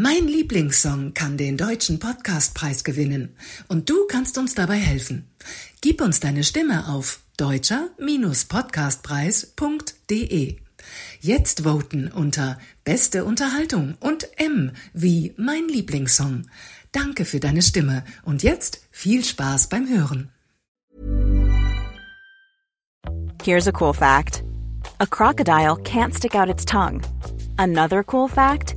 Mein Lieblingssong kann den deutschen Podcastpreis gewinnen und du kannst uns dabei helfen. Gib uns deine Stimme auf deutscher-podcastpreis.de. Jetzt voten unter Beste Unterhaltung und M wie mein Lieblingssong. Danke für deine Stimme und jetzt viel Spaß beim Hören. Here's a cool fact. A crocodile can't stick out its tongue. Another cool fact,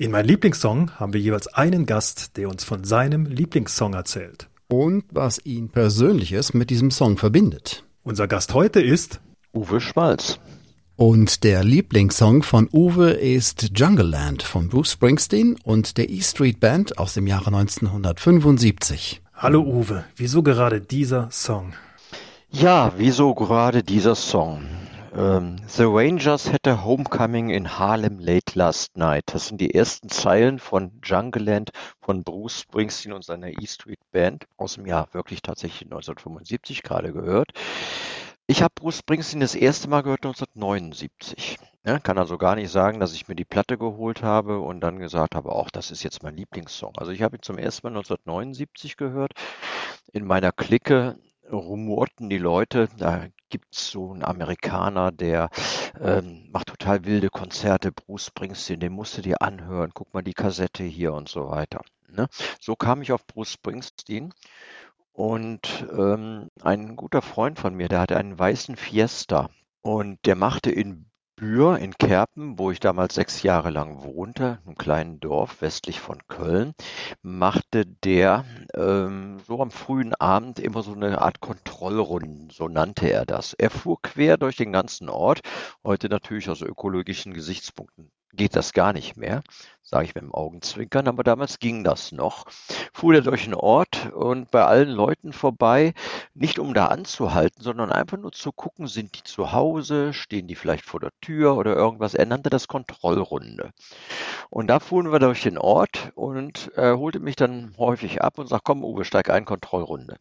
In meinem Lieblingssong haben wir jeweils einen Gast, der uns von seinem Lieblingssong erzählt. Und was ihn persönliches mit diesem Song verbindet. Unser Gast heute ist Uwe Schmalz. Und der Lieblingssong von Uwe ist Jungle Land von Bruce Springsteen und der E Street Band aus dem Jahre 1975. Hallo Uwe, wieso gerade dieser Song? Ja, wieso gerade dieser Song? Ähm, The Rangers had a homecoming in Harlem late last night. Das sind die ersten Zeilen von Jungle Land von Bruce Springsteen und seiner E Street Band aus dem Jahr wirklich tatsächlich 1975 gerade gehört. Ich habe Bruce Springsteen das erste Mal gehört 1979. Ja, kann also gar nicht sagen, dass ich mir die Platte geholt habe und dann gesagt habe, auch das ist jetzt mein Lieblingssong. Also ich habe ihn zum ersten Mal 1979 gehört. In meiner Clique rumorten die Leute, da gibt es so einen Amerikaner, der ähm, macht total wilde Konzerte, Bruce Springsteen, den musst du dir anhören, guck mal die Kassette hier und so weiter. Ne? So kam ich auf Bruce Springsteen und ähm, ein guter Freund von mir, der hatte einen weißen Fiesta und der machte in Bühr in Kerpen, wo ich damals sechs Jahre lang wohnte, einem kleinen Dorf westlich von Köln, machte der ähm, so am frühen Abend immer so eine Art Kontrollrunden, so nannte er das. Er fuhr quer durch den ganzen Ort, heute natürlich aus ökologischen Gesichtspunkten geht das gar nicht mehr, sage ich mit dem Augenzwinkern, aber damals ging das noch. Fuhr er durch den Ort und bei allen Leuten vorbei, nicht um da anzuhalten, sondern einfach nur zu gucken, sind die zu Hause, stehen die vielleicht vor der Tür oder irgendwas. Er nannte das Kontrollrunde. Und da fuhren wir durch den Ort und er holte mich dann häufig ab und sagt, komm Uwe, steig ein, Kontrollrunde.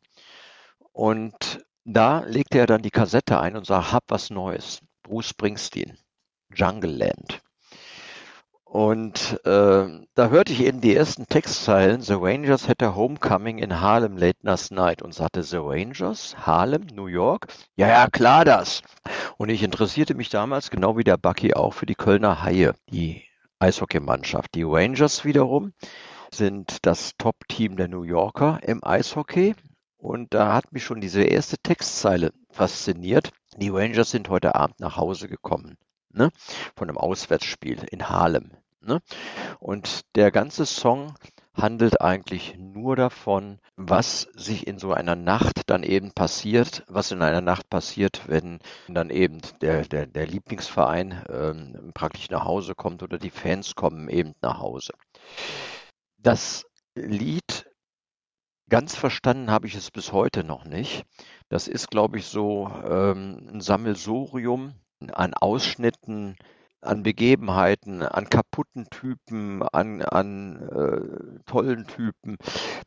Und da legte er dann die Kassette ein und sagt, hab was Neues. Bruce Springsteen, Jungle Land. Und äh, da hörte ich eben die ersten Textzeilen, The Rangers had a homecoming in Harlem late last night und sagte, The Rangers, Harlem, New York? Ja, ja, klar das. Und ich interessierte mich damals, genau wie der Bucky auch, für die Kölner Haie, die Eishockeymannschaft. Die Rangers wiederum sind das Top-Team der New Yorker im Eishockey. Und da hat mich schon diese erste Textzeile fasziniert. Die Rangers sind heute Abend nach Hause gekommen ne? von einem Auswärtsspiel in Harlem. Ne? Und der ganze Song handelt eigentlich nur davon, was sich in so einer Nacht dann eben passiert, was in einer Nacht passiert, wenn dann eben der, der, der Lieblingsverein ähm, praktisch nach Hause kommt oder die Fans kommen eben nach Hause. Das Lied, ganz verstanden habe ich es bis heute noch nicht. Das ist, glaube ich, so ähm, ein Sammelsurium an Ausschnitten, an Begebenheiten, an kaputten Typen, an, an äh, tollen Typen.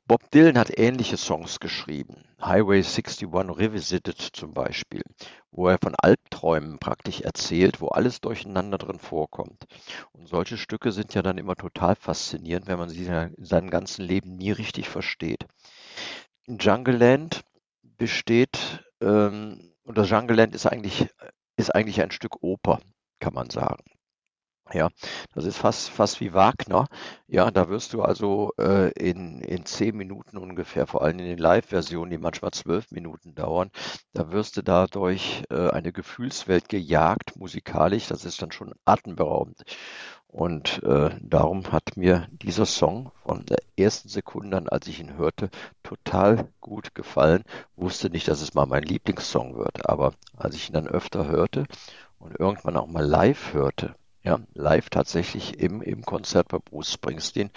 Bob Dylan hat ähnliche Songs geschrieben. Highway 61 Revisited zum Beispiel, wo er von Albträumen praktisch erzählt, wo alles durcheinander drin vorkommt. Und solche Stücke sind ja dann immer total faszinierend, wenn man sie in seinem ganzen Leben nie richtig versteht. Jungle Land besteht, ähm, das Jungle Land ist eigentlich ist eigentlich ein Stück Oper, kann man sagen. Ja, das ist fast, fast wie Wagner. Ja, da wirst du also äh, in, in zehn Minuten ungefähr, vor allem in den Live-Versionen, die manchmal zwölf Minuten dauern, da wirst du dadurch äh, eine Gefühlswelt gejagt, musikalisch. Das ist dann schon atemberaubend. Und äh, darum hat mir dieser Song von der ersten Sekunde an, als ich ihn hörte, total gut gefallen. Wusste nicht, dass es mal mein Lieblingssong wird, aber als ich ihn dann öfter hörte und irgendwann auch mal live hörte, ja, live tatsächlich im, im Konzert bei Bruce Springsteen,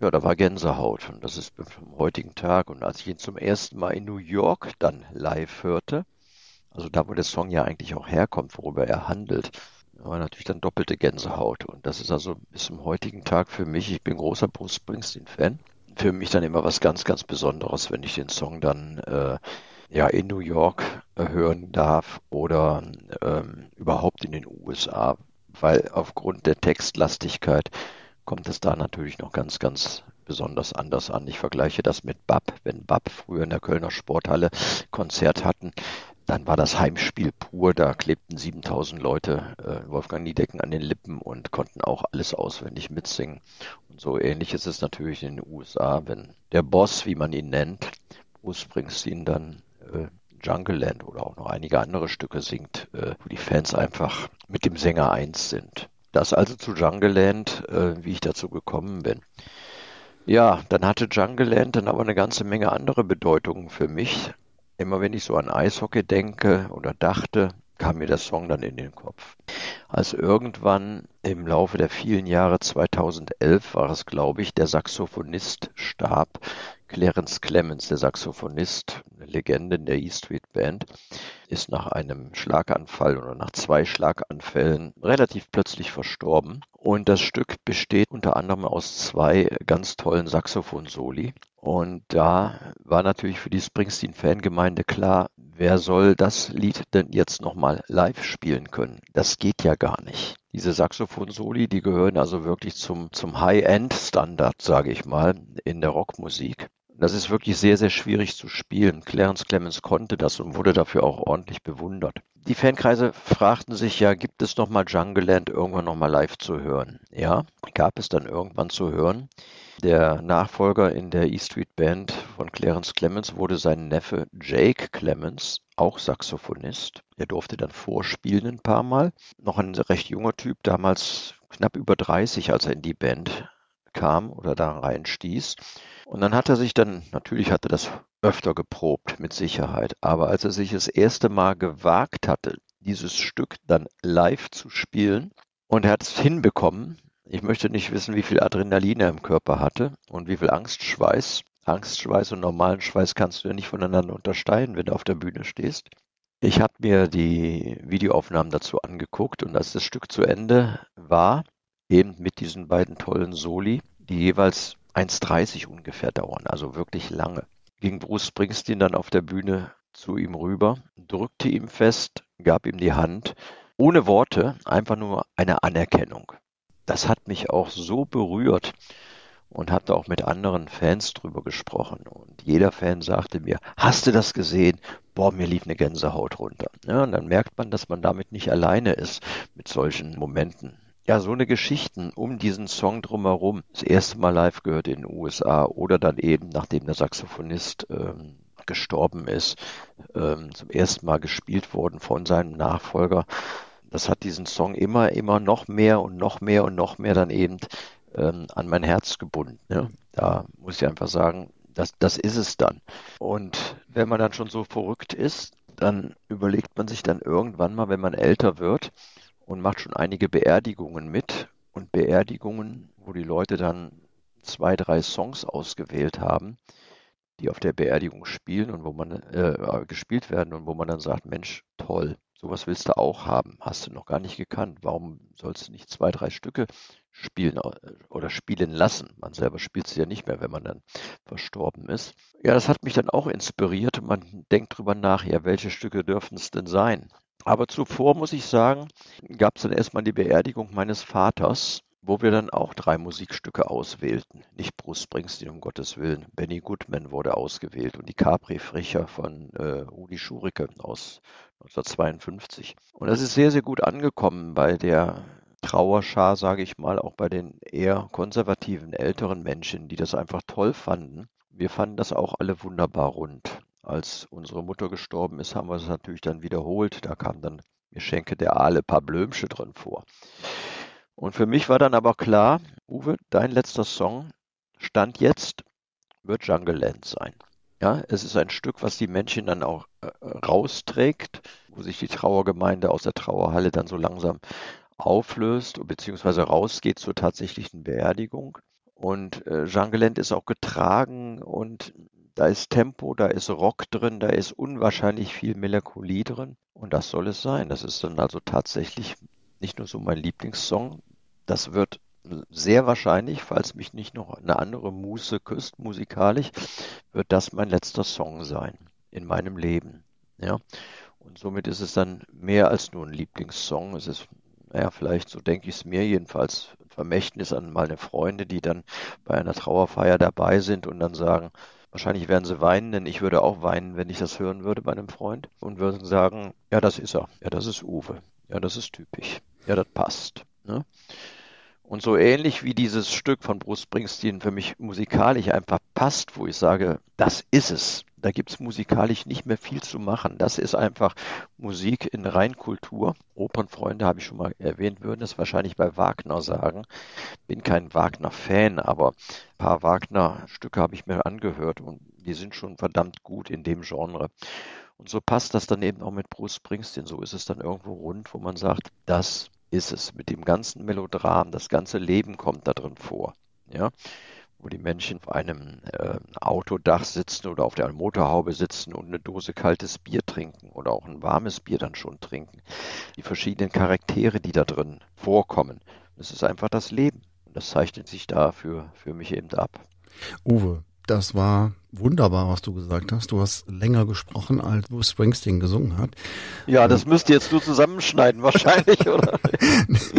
ja, da war Gänsehaut und das ist vom heutigen Tag. Und als ich ihn zum ersten Mal in New York dann live hörte, also da, wo der Song ja eigentlich auch herkommt, worüber er handelt, war natürlich dann doppelte Gänsehaut. Und das ist also bis zum heutigen Tag für mich, ich bin großer Bruce Springsteen-Fan, für mich dann immer was ganz, ganz Besonderes, wenn ich den Song dann äh, ja in New York äh, hören darf oder ähm, überhaupt in den USA, weil aufgrund der Textlastigkeit kommt es da natürlich noch ganz, ganz besonders anders an. Ich vergleiche das mit BAP. Wenn BAP früher in der Kölner Sporthalle Konzert hatten, dann war das Heimspiel pur. Da klebten 7000 Leute äh, Wolfgang Niedecken an den Lippen und konnten auch alles auswendig mitsingen. Und so ähnlich ist es natürlich in den USA, wenn der Boss, wie man ihn nennt, Bruce Springsteen dann äh, Jungle Land oder auch noch einige andere Stücke singt, äh, wo die Fans einfach mit dem Sänger eins sind. Das also zu Jungle Land, äh, wie ich dazu gekommen bin. Ja, dann hatte Jungle Land dann aber eine ganze Menge andere Bedeutungen für mich. Immer wenn ich so an Eishockey denke oder dachte, kam mir der Song dann in den Kopf. Als irgendwann im Laufe der vielen Jahre 2011 war es, glaube ich, der Saxophonist starb, Clarence Clemens, der Saxophonist, eine Legende in der E Street Band, ist nach einem Schlaganfall oder nach zwei Schlaganfällen relativ plötzlich verstorben. Und das Stück besteht unter anderem aus zwei ganz tollen Saxophon-Soli. Und da war natürlich für die Springsteen-Fangemeinde klar, wer soll das Lied denn jetzt nochmal live spielen können? Das geht ja gar nicht. Diese Saxophon-Soli, die gehören also wirklich zum, zum High-End-Standard, sage ich mal, in der Rockmusik. Das ist wirklich sehr, sehr schwierig zu spielen. Clarence Clemens konnte das und wurde dafür auch ordentlich bewundert. Die Fankreise fragten sich ja, gibt es nochmal Jungle Land irgendwann nochmal live zu hören? Ja, gab es dann irgendwann zu hören. Der Nachfolger in der E Street Band von Clarence Clemens wurde sein Neffe Jake Clemens, auch Saxophonist. Er durfte dann vorspielen ein paar Mal. Noch ein recht junger Typ, damals knapp über 30, als er in die Band kam oder da reinstieß. Und dann hat er sich dann, natürlich hat er das öfter geprobt, mit Sicherheit, aber als er sich das erste Mal gewagt hatte, dieses Stück dann live zu spielen, und er hat es hinbekommen, ich möchte nicht wissen, wie viel Adrenalin er im Körper hatte und wie viel Angstschweiß. Angstschweiß und normalen Schweiß kannst du ja nicht voneinander unterscheiden, wenn du auf der Bühne stehst. Ich habe mir die Videoaufnahmen dazu angeguckt und als das Stück zu Ende war, eben mit diesen beiden tollen Soli, die jeweils 1,30 ungefähr dauern, also wirklich lange. Ging Bruce Springsteen dann auf der Bühne zu ihm rüber, drückte ihm fest, gab ihm die Hand, ohne Worte, einfach nur eine Anerkennung. Das hat mich auch so berührt und habe da auch mit anderen Fans drüber gesprochen. Und jeder Fan sagte mir, hast du das gesehen? Boah, mir lief eine Gänsehaut runter. Ja, und dann merkt man, dass man damit nicht alleine ist mit solchen Momenten. Ja, so eine Geschichten um diesen Song drumherum. Das erste Mal live gehört in den USA oder dann eben, nachdem der Saxophonist ähm, gestorben ist, ähm, zum ersten Mal gespielt worden von seinem Nachfolger. Das hat diesen Song immer, immer noch mehr und noch mehr und noch mehr dann eben ähm, an mein Herz gebunden. Ne? Da muss ich einfach sagen, das, das ist es dann. Und wenn man dann schon so verrückt ist, dann überlegt man sich dann irgendwann mal, wenn man älter wird, und macht schon einige Beerdigungen mit. Und Beerdigungen, wo die Leute dann zwei, drei Songs ausgewählt haben, die auf der Beerdigung spielen und wo man äh, gespielt werden und wo man dann sagt, Mensch, toll, sowas willst du auch haben, hast du noch gar nicht gekannt. Warum sollst du nicht zwei, drei Stücke spielen äh, oder spielen lassen? Man selber spielt sie ja nicht mehr, wenn man dann verstorben ist. Ja, das hat mich dann auch inspiriert und man denkt drüber nach, ja, welche Stücke dürfen es denn sein? Aber zuvor muss ich sagen, gab es dann erstmal die Beerdigung meines Vaters, wo wir dann auch drei Musikstücke auswählten. Nicht Bruce Springsteen, um Gottes Willen. Benny Goodman wurde ausgewählt und die Capri-Fricher von äh, Rudi Schurike aus 1952. Und das ist sehr, sehr gut angekommen bei der Trauerschar, sage ich mal, auch bei den eher konservativen älteren Menschen, die das einfach toll fanden. Wir fanden das auch alle wunderbar rund. Als unsere Mutter gestorben ist, haben wir es natürlich dann wiederholt. Da kam dann Mir schenke der Aale paar Blömsche drin vor. Und für mich war dann aber klar, Uwe, dein letzter Song stand jetzt, wird Jungle Land sein. Ja, es ist ein Stück, was die Menschen dann auch äh, rausträgt, wo sich die Trauergemeinde aus der Trauerhalle dann so langsam auflöst, beziehungsweise rausgeht zur tatsächlichen Beerdigung. Und äh, Jungle ist auch getragen und da ist Tempo, da ist Rock drin, da ist unwahrscheinlich viel Melancholie drin. Und das soll es sein. Das ist dann also tatsächlich nicht nur so mein Lieblingssong. Das wird sehr wahrscheinlich, falls mich nicht noch eine andere Muse küsst, musikalisch, wird das mein letzter Song sein in meinem Leben. Ja. Und somit ist es dann mehr als nur ein Lieblingssong. Es ist, naja, vielleicht so denke ich es mir jedenfalls, ein Vermächtnis an meine Freunde, die dann bei einer Trauerfeier dabei sind und dann sagen, wahrscheinlich werden sie weinen, denn ich würde auch weinen, wenn ich das hören würde bei einem Freund und würden sagen, ja, das ist er, ja, das ist Uwe, ja, das ist typisch, ja, das passt. Ne? Und so ähnlich wie dieses Stück von Bruce Springsteen für mich musikalisch einfach passt, wo ich sage, das ist es. Da gibt es musikalisch nicht mehr viel zu machen. Das ist einfach Musik in Reinkultur. Opernfreunde habe ich schon mal erwähnt, würden es wahrscheinlich bei Wagner sagen. Bin kein Wagner-Fan, aber ein paar Wagner-Stücke habe ich mir angehört und die sind schon verdammt gut in dem Genre. Und so passt das dann eben auch mit Bruce Springsteen. So ist es dann irgendwo rund, wo man sagt, das ist es mit dem ganzen Melodram, das ganze Leben kommt da drin vor. Ja, wo die Menschen auf einem äh, Autodach sitzen oder auf der Motorhaube sitzen und eine Dose kaltes Bier trinken oder auch ein warmes Bier dann schon trinken. Die verschiedenen Charaktere, die da drin vorkommen. Das ist einfach das Leben. Und das zeichnet sich da für, für mich eben ab. Uwe, das war wunderbar, was du gesagt hast. Du hast länger gesprochen, als Bruce Springsteen gesungen hat. Ja, das müsst ihr jetzt nur zusammenschneiden wahrscheinlich, oder?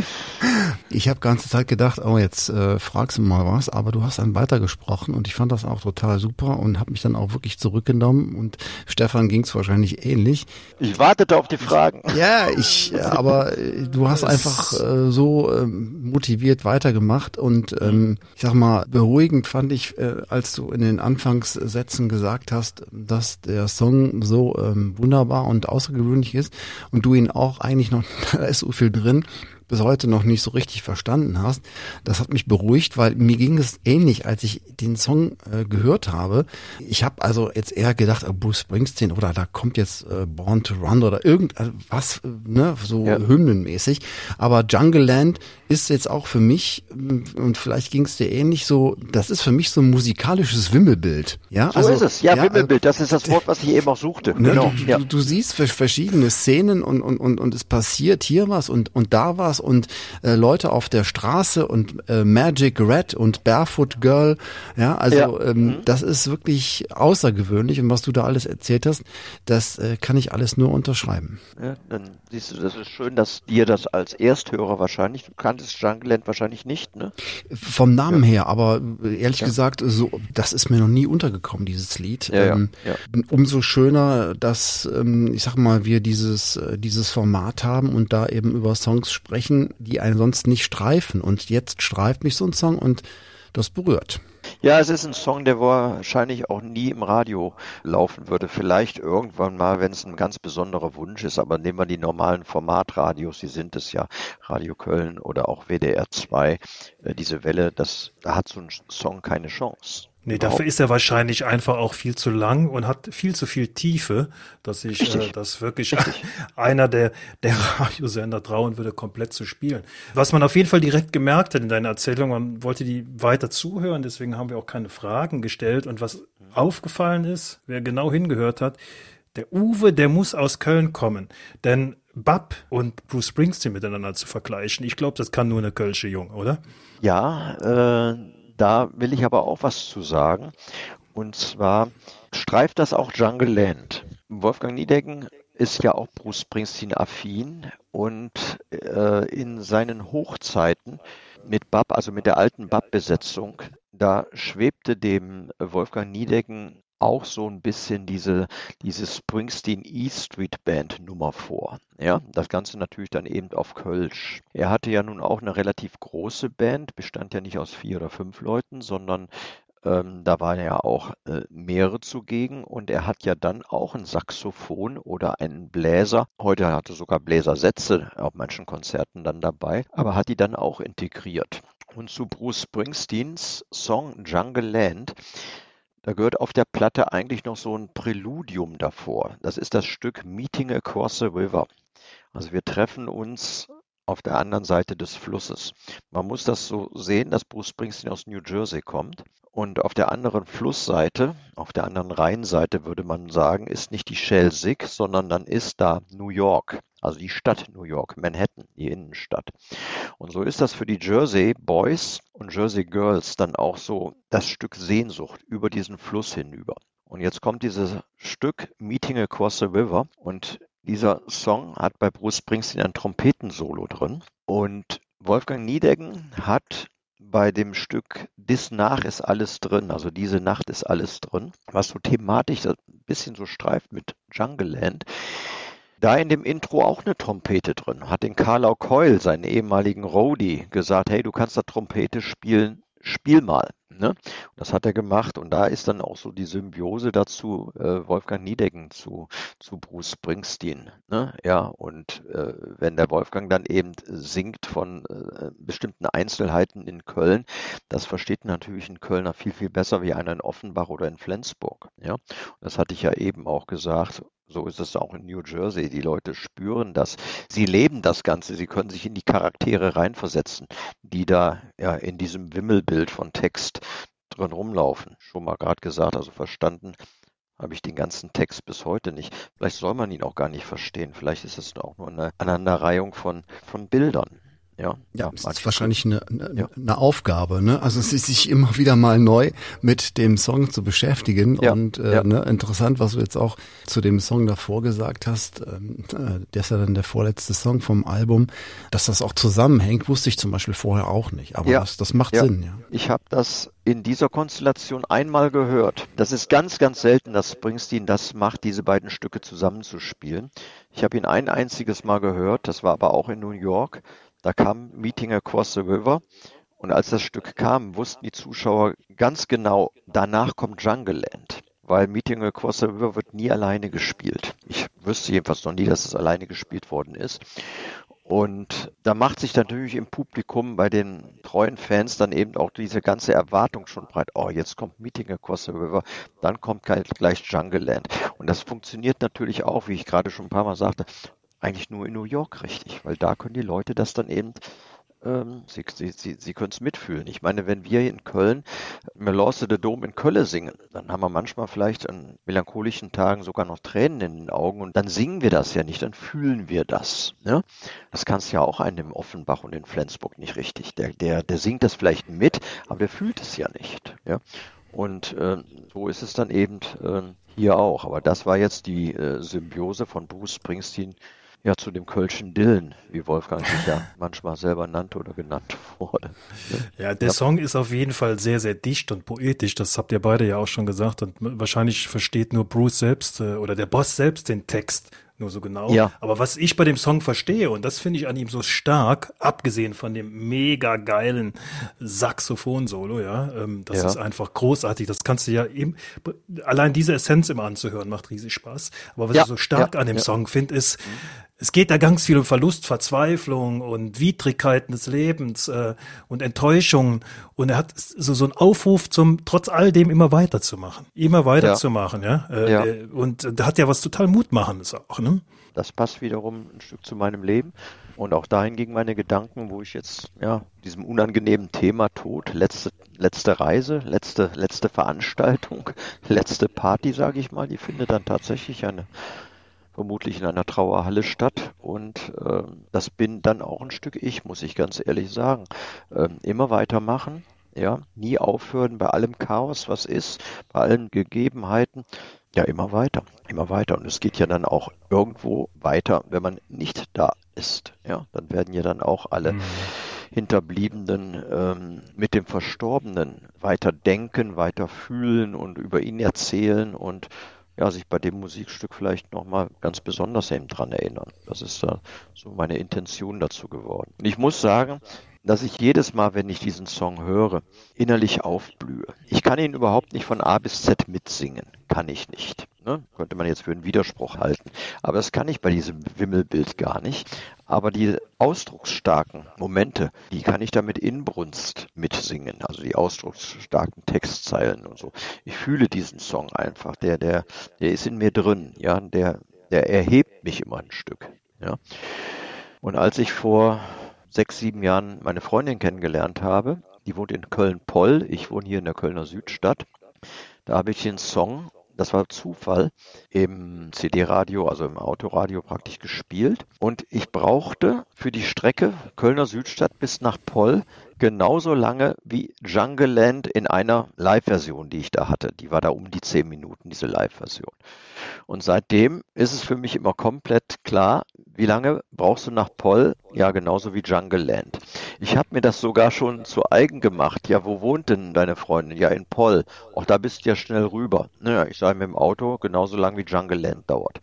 ich habe ganze Zeit gedacht, oh, jetzt äh, fragst du mal was, aber du hast dann weitergesprochen und ich fand das auch total super und habe mich dann auch wirklich zurückgenommen und Stefan ging es wahrscheinlich ähnlich. Ich wartete auf die Fragen. Ja, ich, aber äh, du hast einfach äh, so äh, motiviert weitergemacht und ähm, ich sag mal, beruhigend fand ich, äh, als du in den Anfangs Sätzen gesagt hast, dass der Song so ähm, wunderbar und außergewöhnlich ist und du ihn auch eigentlich noch, da ist so viel drin, bis heute noch nicht so richtig verstanden hast. Das hat mich beruhigt, weil mir ging es ähnlich, als ich den Song äh, gehört habe. Ich habe also jetzt eher gedacht, oh, Bruce Springsteen oder da kommt jetzt äh, Born to Run oder irgendwas, äh, ne, so ja. hymnenmäßig. Aber Jungle Land ist jetzt auch für mich, und vielleicht ging es dir ähnlich so, das ist für mich so ein musikalisches Wimmelbild. Ja, so also, ist es. Ja, ja Wimmelbild, das ist das Wort, was ich eben auch suchte. Ne, genau. Du, ja. du, du siehst verschiedene Szenen und, und, und, und es passiert hier was und, und da was und äh, Leute auf der Straße und äh, Magic Red und Barefoot Girl. Ja, also ja. Ähm, mhm. das ist wirklich außergewöhnlich und was du da alles erzählt hast, das äh, kann ich alles nur unterschreiben. Ja, dann siehst du, das ist schön, dass dir das als Ersthörer wahrscheinlich, du kanntest Jungle Land wahrscheinlich nicht, ne? Vom Namen ja. her, aber ehrlich ja. gesagt, so, das ist mir noch nie untergekommen, dieses Lied. Ähm, umso schöner, dass, ähm, ich sag mal, wir dieses, äh, dieses Format haben und da eben über Songs sprechen Zeichen, die einen sonst nicht streifen. Und jetzt streift mich so ein Song und das berührt. Ja, es ist ein Song, der wahrscheinlich auch nie im Radio laufen würde. Vielleicht irgendwann mal, wenn es ein ganz besonderer Wunsch ist. Aber nehmen wir die normalen Formatradios, die sind es ja, Radio Köln oder auch WDR 2. Äh, diese Welle, das, da hat so ein Song keine Chance. Nee, dafür ist er wahrscheinlich einfach auch viel zu lang und hat viel zu viel Tiefe, dass ich äh, das wirklich Richtig. einer der, der Radiosender trauen würde, komplett zu spielen. Was man auf jeden Fall direkt gemerkt hat in deiner Erzählung, man wollte die weiter zuhören, deswegen haben wir auch keine Fragen gestellt. Und was aufgefallen ist, wer genau hingehört hat, der Uwe, der muss aus Köln kommen. Denn Bab und Bruce Springsteen miteinander zu vergleichen, ich glaube, das kann nur eine Kölsche Jung, oder? Ja, äh da will ich aber auch was zu sagen. Und zwar streift das auch Jungle Land. Wolfgang Niedecken ist ja auch Bruce Springsteen affin und äh, in seinen Hochzeiten mit Bab, also mit der alten Bab-Besetzung, da schwebte dem Wolfgang Niedecken auch so ein bisschen diese, diese Springsteen E Street Band Nummer vor. Ja, das Ganze natürlich dann eben auf Kölsch. Er hatte ja nun auch eine relativ große Band, bestand ja nicht aus vier oder fünf Leuten, sondern ähm, da waren ja auch äh, mehrere zugegen und er hat ja dann auch ein Saxophon oder einen Bläser. Heute hatte sogar Bläsersätze auf manchen Konzerten dann dabei, aber hat die dann auch integriert. Und zu Bruce Springsteens Song Jungle Land da gehört auf der Platte eigentlich noch so ein Präludium davor. Das ist das Stück Meeting Across the River. Also wir treffen uns auf der anderen Seite des Flusses. Man muss das so sehen, dass Bruce Springsteen aus New Jersey kommt. Und auf der anderen Flussseite, auf der anderen Rheinseite würde man sagen, ist nicht die Schelsig, sondern dann ist da New York, also die Stadt New York, Manhattan, die Innenstadt. Und so ist das für die Jersey Boys und Jersey Girls dann auch so das Stück Sehnsucht über diesen Fluss hinüber. Und jetzt kommt dieses Stück Meeting Across the River und dieser Song hat bei Bruce Springsteen ein Trompetensolo drin und Wolfgang Niedecken hat bei dem Stück Dis nach ist alles drin, also diese Nacht ist alles drin, was so thematisch ein bisschen so streift mit Jungle Land. Da in dem Intro auch eine Trompete drin, hat den Carlau Coyle, seinen ehemaligen Roadie, gesagt, hey, du kannst da Trompete spielen, spiel mal. Ne? Das hat er gemacht und da ist dann auch so die Symbiose dazu, äh, Wolfgang Niedecken zu, zu Bruce Springsteen. Ne? Ja, und äh, wenn der Wolfgang dann eben singt von äh, bestimmten Einzelheiten in Köln, das versteht natürlich ein Kölner viel, viel besser wie einer in Offenbach oder in Flensburg. Ja, und das hatte ich ja eben auch gesagt. So ist es auch in New Jersey. Die Leute spüren das. Sie leben das Ganze. Sie können sich in die Charaktere reinversetzen, die da ja in diesem Wimmelbild von Text drin rumlaufen. Schon mal gerade gesagt, also verstanden habe ich den ganzen Text bis heute nicht. Vielleicht soll man ihn auch gar nicht verstehen. Vielleicht ist es auch nur eine Aneinanderreihung von, von Bildern. Ja, ja, es ist wahrscheinlich eine, eine, ja. eine, Aufgabe, ne? Also es ist sich immer wieder mal neu mit dem Song zu beschäftigen ja. und äh, ja. ne, interessant, was du jetzt auch zu dem Song davor gesagt hast. Ähm, äh, der ist ja dann der vorletzte Song vom Album, dass das auch zusammenhängt, wusste ich zum Beispiel vorher auch nicht. Aber das, das macht Sinn. Ja. Ich habe das in dieser Konstellation einmal gehört. Das ist ganz, ganz selten, dass Springsteen das macht, diese beiden Stücke zusammenzuspielen. Ich habe ihn ein einziges Mal gehört, das war aber auch in New York. Da kam Meeting Across the River und als das Stück kam, wussten die Zuschauer ganz genau, danach kommt Jungle Land. Weil Meeting Across the River wird nie alleine gespielt. Ich wüsste jedenfalls noch nie, dass es alleine gespielt worden ist. Und da macht sich natürlich im Publikum bei den treuen Fans dann eben auch diese ganze Erwartung schon breit. Oh, jetzt kommt Meeting Across the River, dann kommt gleich Jungle Land. Und das funktioniert natürlich auch, wie ich gerade schon ein paar Mal sagte, eigentlich nur in New York richtig, weil da können die Leute das dann eben ähm, sie, sie, sie, sie können es mitfühlen. Ich meine, wenn wir in Köln Melorce de Dom in Köln singen, dann haben wir manchmal vielleicht an melancholischen Tagen sogar noch Tränen in den Augen und dann singen wir das ja nicht, dann fühlen wir das. Ne? Das kannst du ja auch einen im Offenbach und in Flensburg nicht richtig. Der, der, der singt das vielleicht mit, aber der fühlt es ja nicht. Ja? Und äh, so ist es dann eben äh, hier auch. Aber das war jetzt die äh, Symbiose von Bruce Springsteen ja zu dem Kölschen Dillen, wie Wolfgang sich ja manchmal selber nannte oder genannt wurde. Ja, der ja. Song ist auf jeden Fall sehr, sehr dicht und poetisch. Das habt ihr beide ja auch schon gesagt. Und wahrscheinlich versteht nur Bruce selbst äh, oder der Boss selbst den Text nur so genau. Ja. Aber was ich bei dem Song verstehe, und das finde ich an ihm so stark, abgesehen von dem mega geilen Saxophon-Solo, ja, ähm, das ja. ist einfach großartig. Das kannst du ja eben, allein diese Essenz immer anzuhören, macht riesig Spaß. Aber was ja. ich so stark an dem Song finde, ist, mhm es geht da ganz viel um Verlust, Verzweiflung und Widrigkeiten des Lebens äh, und Enttäuschungen. Und er hat so, so einen Aufruf zum, trotz all dem immer weiterzumachen. Immer weiterzumachen, ja. ja? Äh, ja. Äh, und da hat ja was total Mutmachendes auch, ne? Das passt wiederum ein Stück zu meinem Leben. Und auch dahin gingen meine Gedanken, wo ich jetzt, ja, diesem unangenehmen Thema Tod, letzte, letzte Reise, letzte, letzte Veranstaltung, letzte Party, sage ich mal, die findet dann tatsächlich eine vermutlich in einer Trauerhalle statt. Und äh, das bin dann auch ein Stück ich, muss ich ganz ehrlich sagen. Äh, immer weitermachen, ja, nie aufhören bei allem Chaos, was ist, bei allen Gegebenheiten. Ja, immer weiter, immer weiter. Und es geht ja dann auch irgendwo weiter, wenn man nicht da ist. Ja, dann werden ja dann auch alle mhm. Hinterbliebenen ähm, mit dem Verstorbenen weiter denken, weiter fühlen und über ihn erzählen und ja, sich bei dem Musikstück vielleicht nochmal ganz besonders eben dran erinnern. Das ist da so meine Intention dazu geworden. Und ich muss sagen, dass ich jedes Mal, wenn ich diesen Song höre, innerlich aufblühe. Ich kann ihn überhaupt nicht von A bis Z mitsingen. Kann ich nicht. Ne? Könnte man jetzt für einen Widerspruch halten. Aber das kann ich bei diesem Wimmelbild gar nicht. Aber die ausdrucksstarken Momente, die kann ich da mit Inbrunst mitsingen. Also die ausdrucksstarken Textzeilen und so. Ich fühle diesen Song einfach. Der, der, der ist in mir drin. Ja, der, der erhebt mich immer ein Stück. Ja. Und als ich vor sechs, sieben Jahren meine Freundin kennengelernt habe. Die wohnt in Köln-Poll. Ich wohne hier in der Kölner Südstadt. Da habe ich den Song das war Zufall, im CD-Radio, also im Autoradio praktisch gespielt. Und ich brauchte für die Strecke Kölner Südstadt bis nach Poll genauso lange wie Jungle Land in einer Live-Version, die ich da hatte. Die war da um die zehn Minuten, diese Live-Version. Und seitdem ist es für mich immer komplett klar, wie lange brauchst du nach Poll? Ja, genauso wie Jungle Land. Ich habe mir das sogar schon zu eigen gemacht. Ja, wo wohnt denn deine Freundin? Ja, in Poll. Auch da bist du ja schnell rüber. Naja, ich sage mit dem Auto genauso lang wie Jungle Land dauert.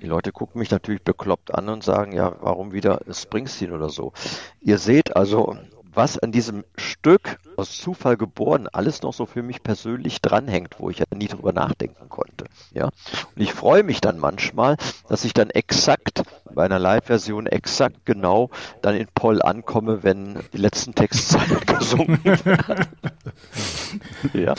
Die Leute gucken mich natürlich bekloppt an und sagen, ja, warum wieder Springsteen oder so. Ihr seht also, was an diesem Stück aus Zufall geboren alles noch so für mich persönlich dranhängt, wo ich ja nie drüber nachdenken konnte. Ja, und ich freue mich dann manchmal, dass ich dann exakt bei einer Live-Version exakt genau dann in Poll ankomme, wenn die letzten Textzeilen gesungen werden. ja.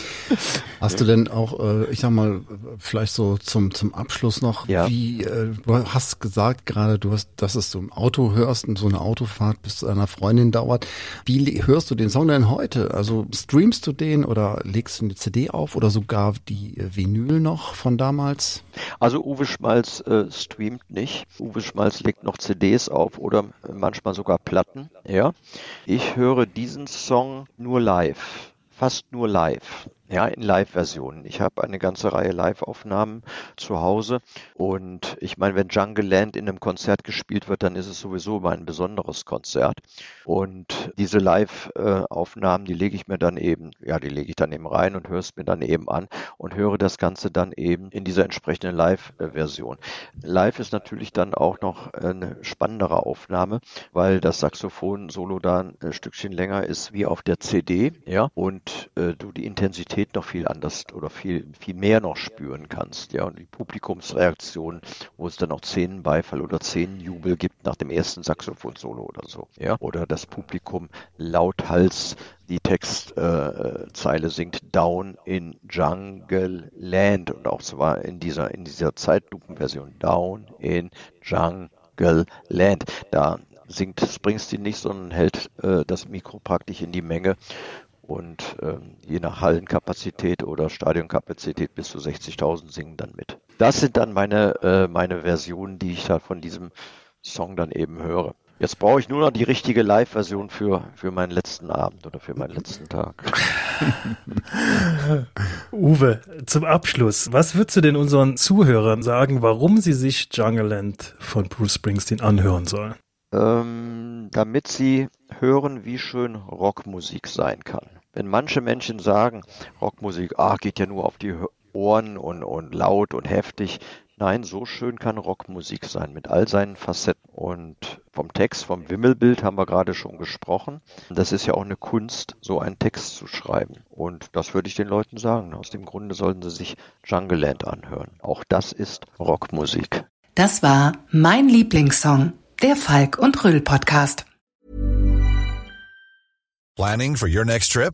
Hast du denn auch, äh, ich sag mal, vielleicht so zum zum Abschluss noch, ja. wie äh, du hast gesagt gerade, du hast, dass es so im Auto hörst und so eine Autofahrt bis zu einer Freundin dauert. Wie hörst du den Song denn heute? Also streamst du den oder legst du eine CD auf oder sogar die äh, Vinyl noch von damals? Also Uwe Schmalz äh, streamt nicht. Uwe Schmalz legt noch CDs auf oder manchmal sogar Platten. Ja. Ich höre diesen Song nur live. Fast nur live. Ja, in Live-Versionen. Ich habe eine ganze Reihe Live-Aufnahmen zu Hause und ich meine, wenn Jungle Land in einem Konzert gespielt wird, dann ist es sowieso immer ein besonderes Konzert. Und diese Live-Aufnahmen, die lege ich mir dann eben, ja, die lege ich dann eben rein und höre es mir dann eben an und höre das Ganze dann eben in dieser entsprechenden Live-Version. Live ist natürlich dann auch noch eine spannendere Aufnahme, weil das Saxophon-Solo da ein Stückchen länger ist wie auf der CD, ja, und äh, du die Intensität Realität noch viel anders oder viel, viel mehr noch spüren kannst. Ja, und die Publikumsreaktion, wo es dann auch Szenenbeifall oder Szenenjubel gibt nach dem ersten Saxophon-Solo oder so. Ja, oder das Publikum lauthals die Textzeile äh, singt Down in Jungle Land und auch zwar in dieser, in dieser Zeitlupenversion Down in Jungle Land. Da singt Springsteen nicht, sondern hält äh, das Mikro praktisch in die Menge und ähm, je nach Hallenkapazität oder Stadionkapazität bis zu 60.000 singen dann mit. Das sind dann meine, äh, meine Versionen, die ich da von diesem Song dann eben höre. Jetzt brauche ich nur noch die richtige Live-Version für, für meinen letzten Abend oder für meinen letzten Tag. Uwe, zum Abschluss, was würdest du denn unseren Zuhörern sagen, warum sie sich Jungle Land von Bruce Springsteen anhören sollen? Ähm, damit sie hören, wie schön Rockmusik sein kann. Wenn manche Menschen sagen, Rockmusik, ah, geht ja nur auf die Ohren und, und laut und heftig. Nein, so schön kann Rockmusik sein mit all seinen Facetten. Und vom Text, vom Wimmelbild haben wir gerade schon gesprochen. Das ist ja auch eine Kunst, so einen Text zu schreiben. Und das würde ich den Leuten sagen. Aus dem Grunde sollten sie sich Jungle Land anhören. Auch das ist Rockmusik. Das war mein Lieblingssong, der Falk und Röll Podcast. Planning for your next trip?